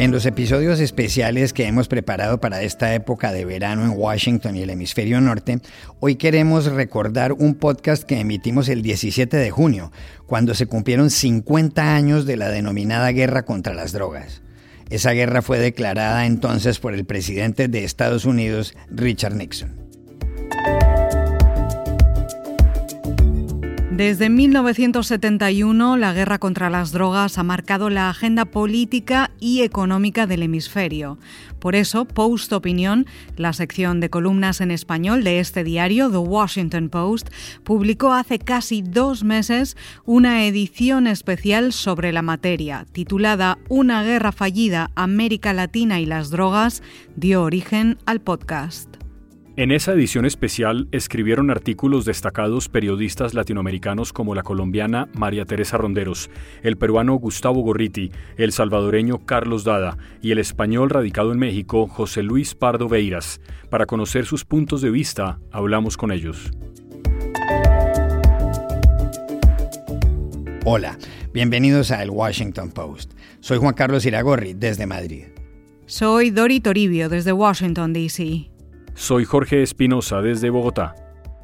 En los episodios especiales que hemos preparado para esta época de verano en Washington y el hemisferio norte, hoy queremos recordar un podcast que emitimos el 17 de junio, cuando se cumplieron 50 años de la denominada guerra contra las drogas. Esa guerra fue declarada entonces por el presidente de Estados Unidos, Richard Nixon. Desde 1971, la guerra contra las drogas ha marcado la agenda política y económica del hemisferio. Por eso, Post Opinión, la sección de columnas en español de este diario, The Washington Post, publicó hace casi dos meses una edición especial sobre la materia, titulada Una guerra fallida, América Latina y las drogas, dio origen al podcast. En esa edición especial escribieron artículos destacados periodistas latinoamericanos como la colombiana María Teresa Ronderos, el peruano Gustavo Gorriti, el salvadoreño Carlos Dada y el español radicado en México José Luis Pardo Beiras. Para conocer sus puntos de vista, hablamos con ellos. Hola, bienvenidos a El Washington Post. Soy Juan Carlos Iragorri, desde Madrid. Soy Dori Toribio, desde Washington, D.C. Soy Jorge Espinosa desde Bogotá.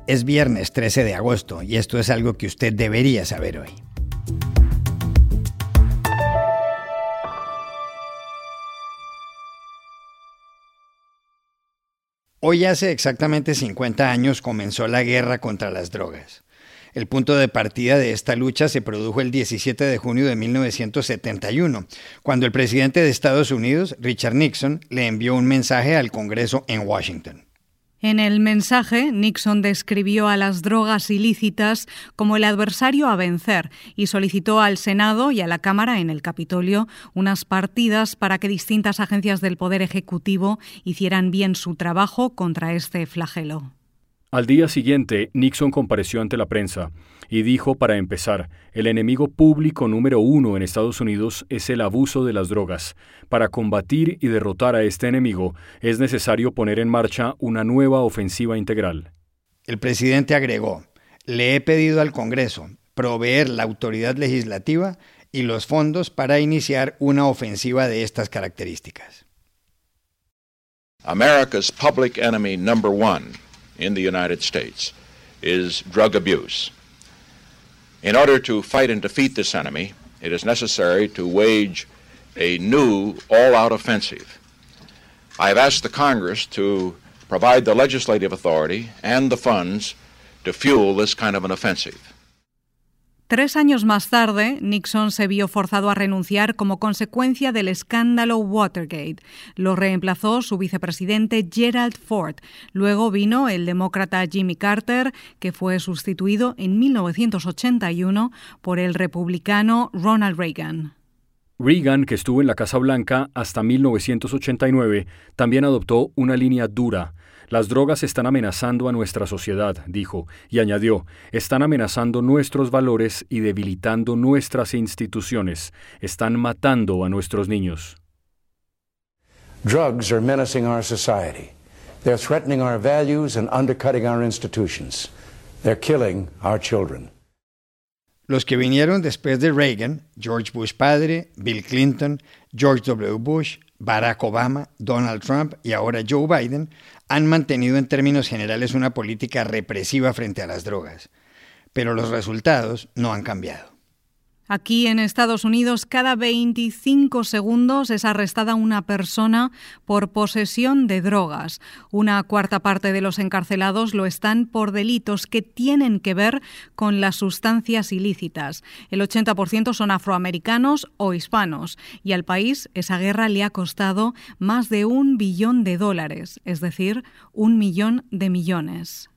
Es viernes 13 de agosto y esto es algo que usted debería saber hoy. Hoy hace exactamente 50 años comenzó la guerra contra las drogas. El punto de partida de esta lucha se produjo el 17 de junio de 1971, cuando el presidente de Estados Unidos, Richard Nixon, le envió un mensaje al Congreso en Washington. En el mensaje, Nixon describió a las drogas ilícitas como el adversario a vencer y solicitó al Senado y a la Cámara en el Capitolio unas partidas para que distintas agencias del Poder Ejecutivo hicieran bien su trabajo contra este flagelo. Al día siguiente, Nixon compareció ante la prensa y dijo, para empezar, el enemigo público número uno en Estados Unidos es el abuso de las drogas. Para combatir y derrotar a este enemigo es necesario poner en marcha una nueva ofensiva integral. El presidente agregó, le he pedido al Congreso proveer la autoridad legislativa y los fondos para iniciar una ofensiva de estas características. America's public enemy number one in the United States is drug abuse. In order to fight and defeat this enemy, it is necessary to wage a new all out offensive. I have asked the Congress to provide the legislative authority and the funds to fuel this kind of an offensive. Tres años más tarde, Nixon se vio forzado a renunciar como consecuencia del escándalo Watergate. Lo reemplazó su vicepresidente Gerald Ford. Luego vino el demócrata Jimmy Carter, que fue sustituido en 1981 por el republicano Ronald Reagan. Reagan, que estuvo en la Casa Blanca hasta 1989, también adoptó una línea dura las drogas están amenazando a nuestra sociedad, dijo, y añadió, están amenazando nuestros valores y debilitando nuestras instituciones, están matando a nuestros niños. Drugs are menacing our society. They're threatening our values and undercutting our institutions. They're killing our children. Los que vinieron después de Reagan, George Bush padre, Bill Clinton, George W. Bush, Barack Obama, Donald Trump y ahora Joe Biden han mantenido en términos generales una política represiva frente a las drogas, pero los resultados no han cambiado. Aquí en Estados Unidos, cada 25 segundos es arrestada una persona por posesión de drogas. Una cuarta parte de los encarcelados lo están por delitos que tienen que ver con las sustancias ilícitas. El 80% son afroamericanos o hispanos. Y al país esa guerra le ha costado más de un billón de dólares, es decir, un millón de millones.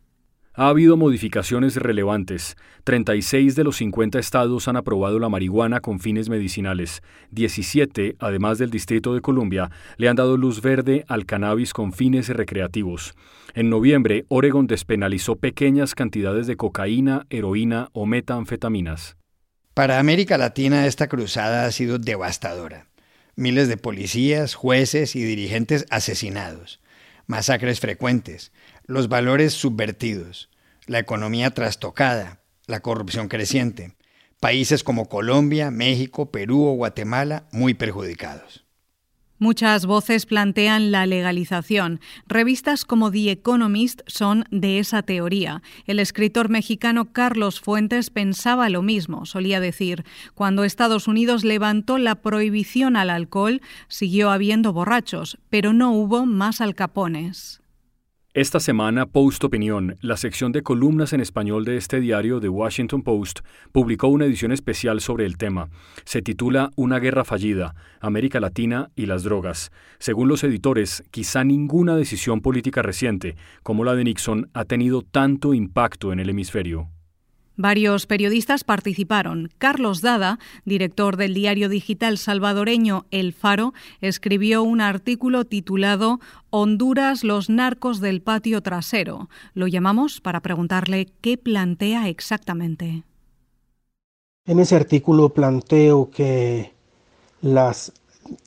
Ha habido modificaciones relevantes. 36 de los 50 estados han aprobado la marihuana con fines medicinales. 17, además del Distrito de Columbia, le han dado luz verde al cannabis con fines recreativos. En noviembre, Oregon despenalizó pequeñas cantidades de cocaína, heroína o metanfetaminas. Para América Latina esta cruzada ha sido devastadora. Miles de policías, jueces y dirigentes asesinados. Masacres frecuentes los valores subvertidos, la economía trastocada, la corrupción creciente, países como Colombia, México, Perú o Guatemala muy perjudicados. Muchas voces plantean la legalización. Revistas como The Economist son de esa teoría. El escritor mexicano Carlos Fuentes pensaba lo mismo. Solía decir, cuando Estados Unidos levantó la prohibición al alcohol, siguió habiendo borrachos, pero no hubo más alcapones. Esta semana, Post Opinión, la sección de columnas en español de este diario The Washington Post, publicó una edición especial sobre el tema. Se titula Una guerra fallida, América Latina y las drogas. Según los editores, quizá ninguna decisión política reciente, como la de Nixon, ha tenido tanto impacto en el hemisferio. Varios periodistas participaron. Carlos Dada, director del diario digital salvadoreño El Faro, escribió un artículo titulado Honduras, los narcos del patio trasero. Lo llamamos para preguntarle qué plantea exactamente. En ese artículo planteo que las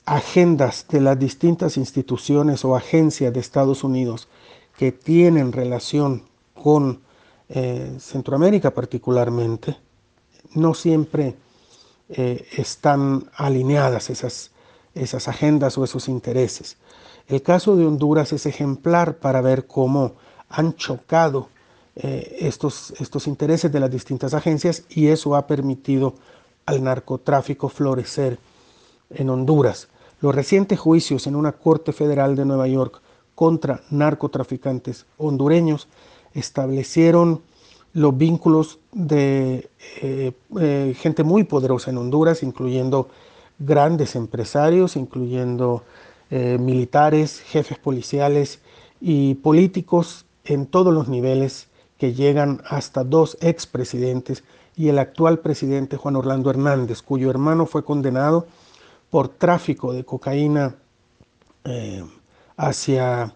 agendas de las distintas instituciones o agencias de Estados Unidos que tienen relación con eh, Centroamérica particularmente, no siempre eh, están alineadas esas, esas agendas o esos intereses. El caso de Honduras es ejemplar para ver cómo han chocado eh, estos, estos intereses de las distintas agencias y eso ha permitido al narcotráfico florecer en Honduras. Los recientes juicios en una corte federal de Nueva York contra narcotraficantes hondureños establecieron los vínculos de eh, eh, gente muy poderosa en Honduras, incluyendo grandes empresarios, incluyendo eh, militares, jefes policiales y políticos en todos los niveles que llegan hasta dos expresidentes y el actual presidente Juan Orlando Hernández, cuyo hermano fue condenado por tráfico de cocaína hacia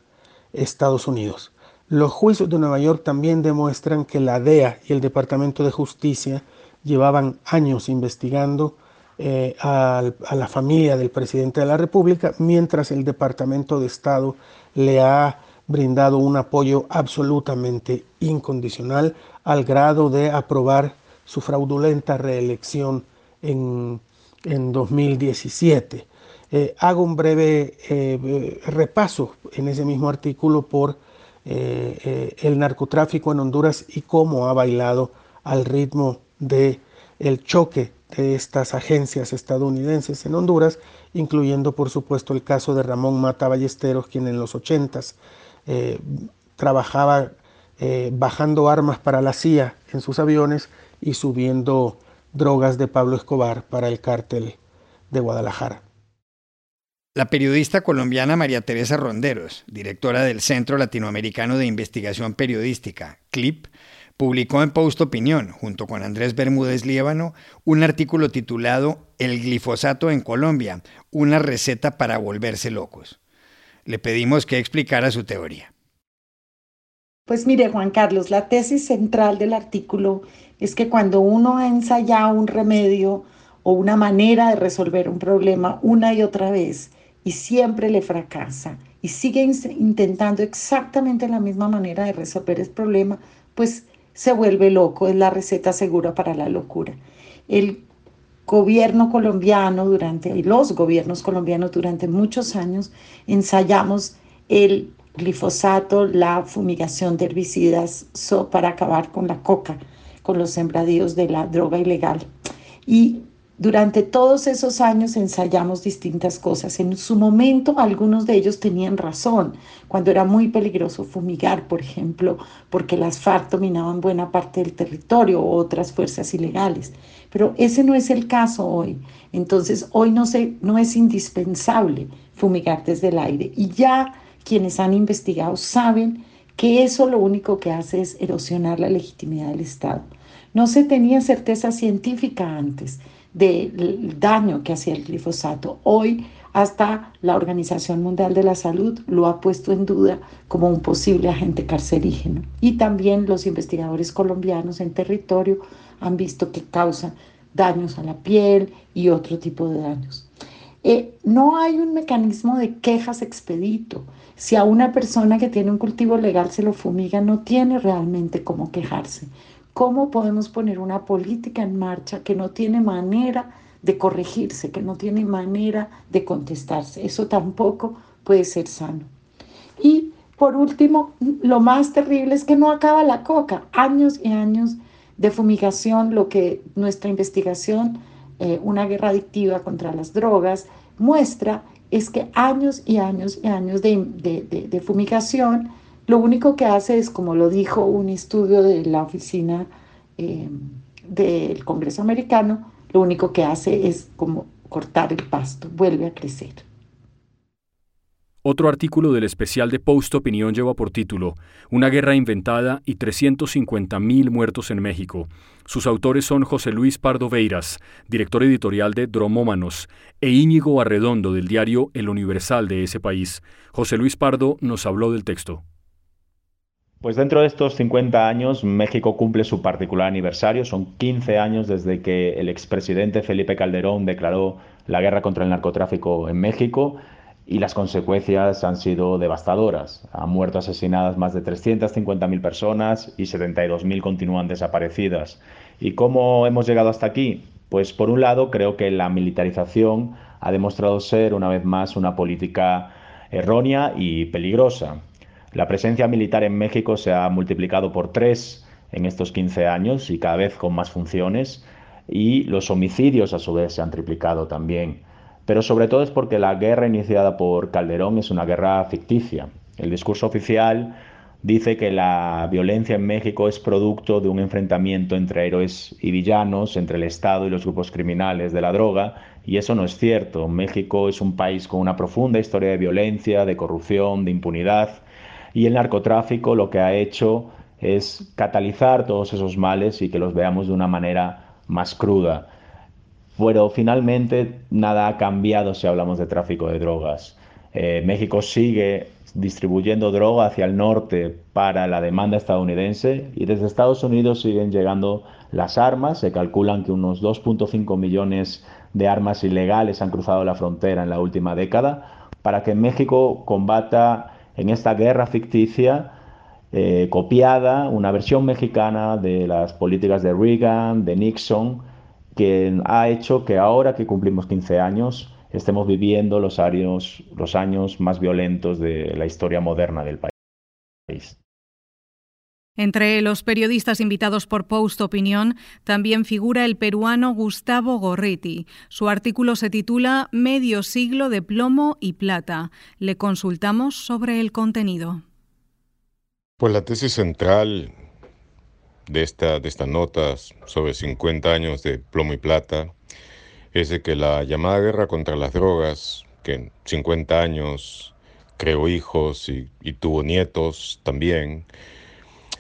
Estados Unidos. Los juicios de Nueva York también demuestran que la DEA y el Departamento de Justicia llevaban años investigando eh, a, la familia del presidente de la República, mientras el Departamento de Estado le ha brindado un apoyo absolutamente incondicional al grado de aprobar su fraudulenta reelección en, 2017. Eh, hago un breve eh, repaso en ese mismo artículo por eh, eh, el narcotráfico en Honduras y cómo ha bailado al ritmo de el choque de estas agencias estadounidenses en Honduras, incluyendo por supuesto el caso de Ramón Mata Ballesteros, quien en los 80 eh, trabajaba bajando armas para la CIA en sus aviones y subiendo drogas de Pablo Escobar para el cártel de Guadalajara. La periodista colombiana María Teresa Ronderos, directora del Centro Latinoamericano de Investigación Periodística, CLIP, publicó en Post Opinión, junto con Andrés Bermúdez Líbano, un artículo titulado El glifosato en Colombia, una receta para volverse locos. Le pedimos que explicara su teoría. Pues mire, Juan Carlos, la tesis central del artículo es que cuando uno ha ensayado un remedio o una manera de resolver un problema una y otra vez, y siempre le fracasa y sigue intentando exactamente la misma manera de resolver el problema, pues se vuelve loco, es la receta segura para la locura. El gobierno colombiano durante, los gobiernos colombianos durante muchos años ensayamos el glifosato, la fumigación de herbicidas para acabar con la coca, con los sembradíos de la droga ilegal. Y durante todos esos años ensayamos distintas cosas. En su momento algunos de ellos tenían razón, cuando era muy peligroso fumigar, por ejemplo, porque las FARC dominaban buena parte del territorio o otras fuerzas ilegales. Pero ese no es el caso hoy. Entonces hoy no, se, no es indispensable fumigar desde el aire. Y ya quienes han investigado saben que eso lo único que hace es erosionar la legitimidad del Estado. No se tenía certeza científica antes del daño que hacía el glifosato. Hoy hasta la Organización Mundial de la Salud lo ha puesto en duda como un posible agente carcerígeno. Y también los investigadores colombianos en territorio han visto que causa daños a la piel y otro tipo de daños. Eh, no hay un mecanismo de quejas expedito. Si a una persona que tiene un cultivo legal se lo fumiga, no tiene realmente cómo quejarse. ¿Cómo podemos poner una política en marcha que no tiene manera de corregirse, que no tiene manera de contestarse. Eso tampoco puede ser sano. Y por último, lo más terrible es que no acaba la coca. Años y años de fumigación, lo que nuestra investigación, eh, una guerra adictiva contra las drogas, muestra es que años y años y años de, fumigación, lo único que hace es, como lo dijo un estudio de la oficina eh, del Congreso americano, lo único que hace es como cortar el pasto, vuelve a crecer. Otro artículo del especial de Post Opinión lleva por título Una guerra inventada y 350.000 muertos en México. Sus autores son José Luis Pardo Veiras, director editorial de Dromómanos, e Íñigo Arredondo del diario El Universal de ese país. José Luis Pardo nos habló del texto. Pues dentro de estos 50 años, México cumple su particular aniversario. Son 15 años desde que el expresidente Felipe Calderón declaró la guerra contra el narcotráfico en México y las consecuencias han sido devastadoras. Han muerto asesinadas más de 350.000 personas y 72.000 continúan desaparecidas. ¿Y cómo hemos llegado hasta aquí? Pues por un lado creo que la militarización ha demostrado ser una vez más una política errónea y peligrosa. La presencia militar en México se ha multiplicado por tres en estos 15 años y cada vez con más funciones y los homicidios a su vez se han triplicado también pero sobre todo es porque la guerra iniciada por Calderón es una guerra ficticia. El discurso oficial dice que la violencia en México es producto de un enfrentamiento entre héroes y villanos, entre el Estado y los grupos criminales de la droga, y eso no es cierto. México es un país con una profunda historia de violencia, de corrupción, de impunidad, y el narcotráfico lo que ha hecho es catalizar todos esos males y que los veamos de una manera más cruda. Pero finalmente nada ha cambiado si hablamos de tráfico de drogas. Eh, México sigue distribuyendo droga hacia el norte para la demanda estadounidense y desde Estados Unidos siguen llegando las armas. Se calculan que unos 2.5 millones de armas ilegales han cruzado la frontera en la última década para que México combata en esta guerra ficticia eh, copiada, una versión mexicana de las políticas de Reagan, de Nixon, que ha hecho que ahora que cumplimos 15 años estemos viviendo los años, los años más violentos de la historia moderna del país. Entre los periodistas invitados por Post Opinión también figura el peruano Gustavo Gorriti. Su artículo se titula Medio siglo de plomo y plata. Le consultamos sobre el contenido. Pues la tesis central de, esta, de notas sobre 50 años de plomo y plata es de que la llamada guerra contra las drogas, que en 50 años creó hijos y, tuvo nietos también,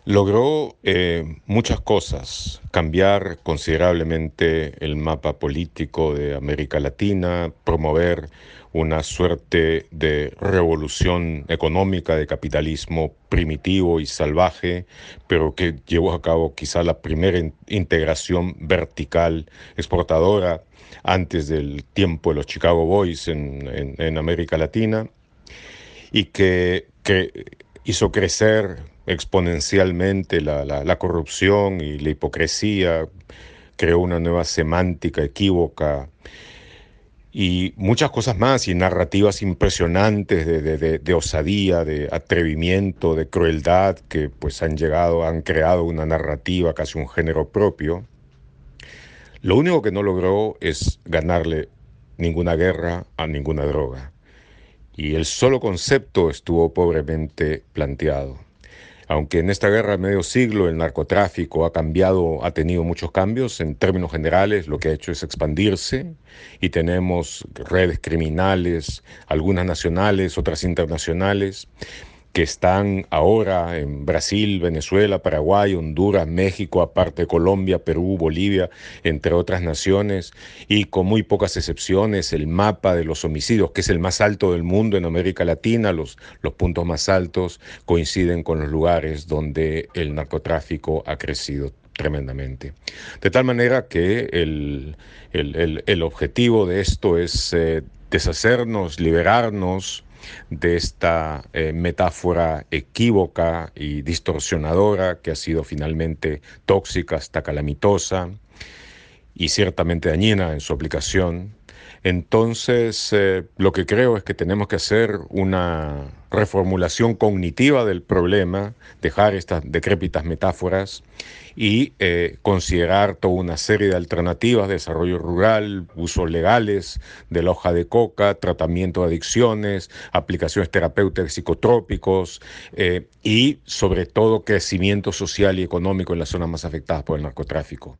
logró eh, muchas cosas, cambiar considerablemente el mapa político de América Latina, promover una suerte de revolución económica de capitalismo primitivo y salvaje, pero que llevó a cabo quizá la primera integración vertical exportadora antes del tiempo de los Chicago Boys en, América Latina y que, hizo crecer exponencialmente la corrupción y la hipocresía, creó una nueva semántica equívoca y muchas cosas más, y narrativas impresionantes de, osadía, de atrevimiento, de crueldad, que pues han llegado, han creado una narrativa, casi un género propio. Lo único que no logró es ganarle ninguna guerra a ninguna droga. Y el solo concepto estuvo pobremente planteado. Aunque en esta guerra de medio siglo el narcotráfico ha cambiado, ha tenido muchos cambios, en términos generales lo que ha hecho es expandirse y tenemos redes criminales, algunas nacionales, otras internacionales, que están ahora en Brasil, Venezuela, Paraguay, Honduras, México, aparte Colombia, Perú, Bolivia, entre otras naciones, y con muy pocas excepciones, el mapa de los homicidios, que es el más alto del mundo en América Latina, los, los puntos más altos coinciden con los lugares donde el narcotráfico ha crecido tremendamente. De tal manera que el, objetivo de esto es eh, deshacernos, liberarnos, de esta eh, metáfora equívoca y distorsionadora que ha sido finalmente tóxica hasta calamitosa y ciertamente dañina en su aplicación. Entonces, eh, lo que creo es que tenemos que hacer una reformulación cognitiva del problema, dejar estas decrépitas metáforas y eh, considerar toda una serie de alternativas, desarrollo rural, usos legales de la hoja de coca, tratamiento de adicciones, aplicaciones terapéuticas psicotrópicos eh, y sobre todo crecimiento social y económico en las zonas más afectadas por el narcotráfico.